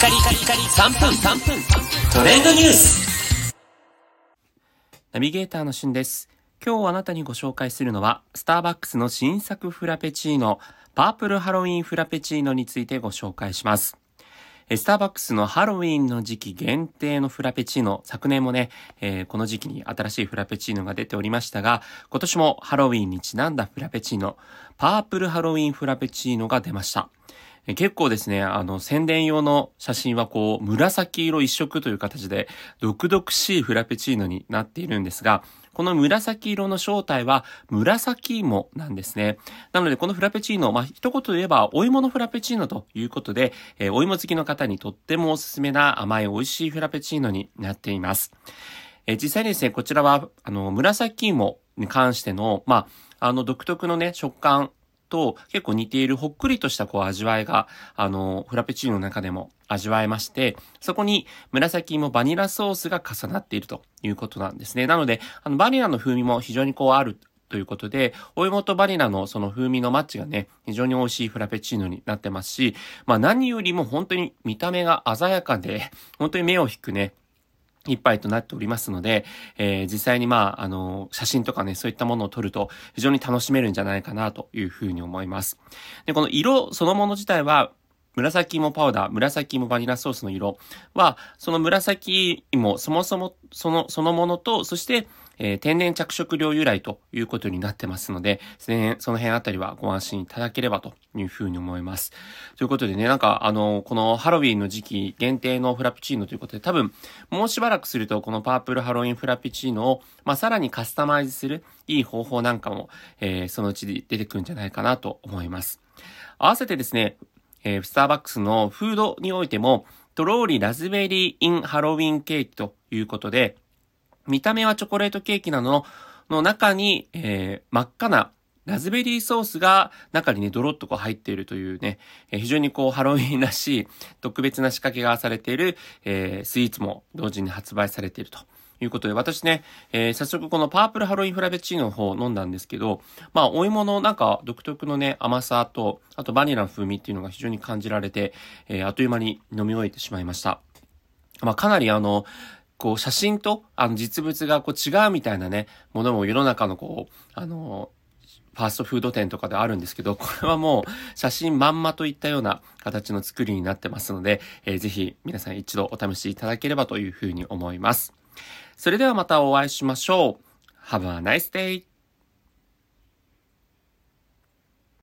カリカリカリ3分3分トレンドニュースナビゲーターのしゅんです。今日あなたにご紹介するのは、スターバックスの新作フラペチーノ、パープルハロウィンフラペチーノについてご紹介します。スターバックスのハロウィンの時期限定のフラペチーノ、昨年もね、えーこの時期に新しいフラペチーノが出ておりましたが、今年もハロウィンにちなんだフラペチーノ、パープルハロウィンフラペチーノが出ました。結構ですね、あの、宣伝用の写真はこう、紫色一色という形で、毒々しいフラペチーノになっているんですが、この紫色の正体は紫芋なんですね。なので、このフラペチーノ、まあ、一言で言えば、お芋のフラペチーノということで、えーお芋好きの方にとってもおすすめな甘い美味しいフラペチーノになっています。えー実際にですね、こちらは、あの、紫芋に関しての、まあ、あの、独特のね、食感と結構似ているほっくりとしたこう味わいが、あの、フラペチーノの中でも味わえまして、そこに紫芋バニラソースが重なっているということなんですね。なので、あの、バニラの風味も非常にこうあるということで、お芋とバニラのその風味のマッチがね、非常に美味しいフラペチーノになってますし、まあ何よりも本当に見た目が鮮やかで、本当に目を引くね、いっぱいとなっておりますので、えー実際にまあ、あの、写真とかね、そういったものを撮ると非常に楽しめるんじゃないかなというふうに思います。で、この色そのもの自体は、紫芋パウダー、紫芋バニラソースの色は、その紫芋、そもそも、その、そのものと、そして、えー天然着色料由来ということになってますので、その辺あたりはご安心いただければというふうに思います。ということでね、なんか、あの、このハロウィンの時期限定のフラペチーノということで、多分、もうしばらくすると、このパープルハロウィンフラペチーノを、まあ、さらにカスタマイズするいい方法なんかも、えーそのうちで出てくるんじゃないかなと思います。合わせてですね、えースターバックスのフードにおいても、とろーりラズベリーインハロウィンケーキということで、見た目はチョコレートケーキなのの中に、えー真っ赤なラズベリーソースが中にね、ドロッとこう入っているというね、えー非常にこうハロウィンらしい特別な仕掛けがされている、えースイーツも同時に発売されているということで、私ね、えー早速このパープルハロウィンフラペチーノの方を飲んだんですけど、まあ、お芋のなんか独特のね、甘さと、あとバニラの風味っていうのが非常に感じられて、えーあっという間に飲み終えてしまいました。まあ、かなりあの、こう、写真と、あの、実物がこう違うみたいなね、ものも世の中のこう、あの、ファーストフード店とかであるんですけど、これはもう写真まんまといったような形の作りになってますので、えーぜひ皆さん一度お試しいただければというふうに思います。それではまたお会いしましょう。Have a nice day!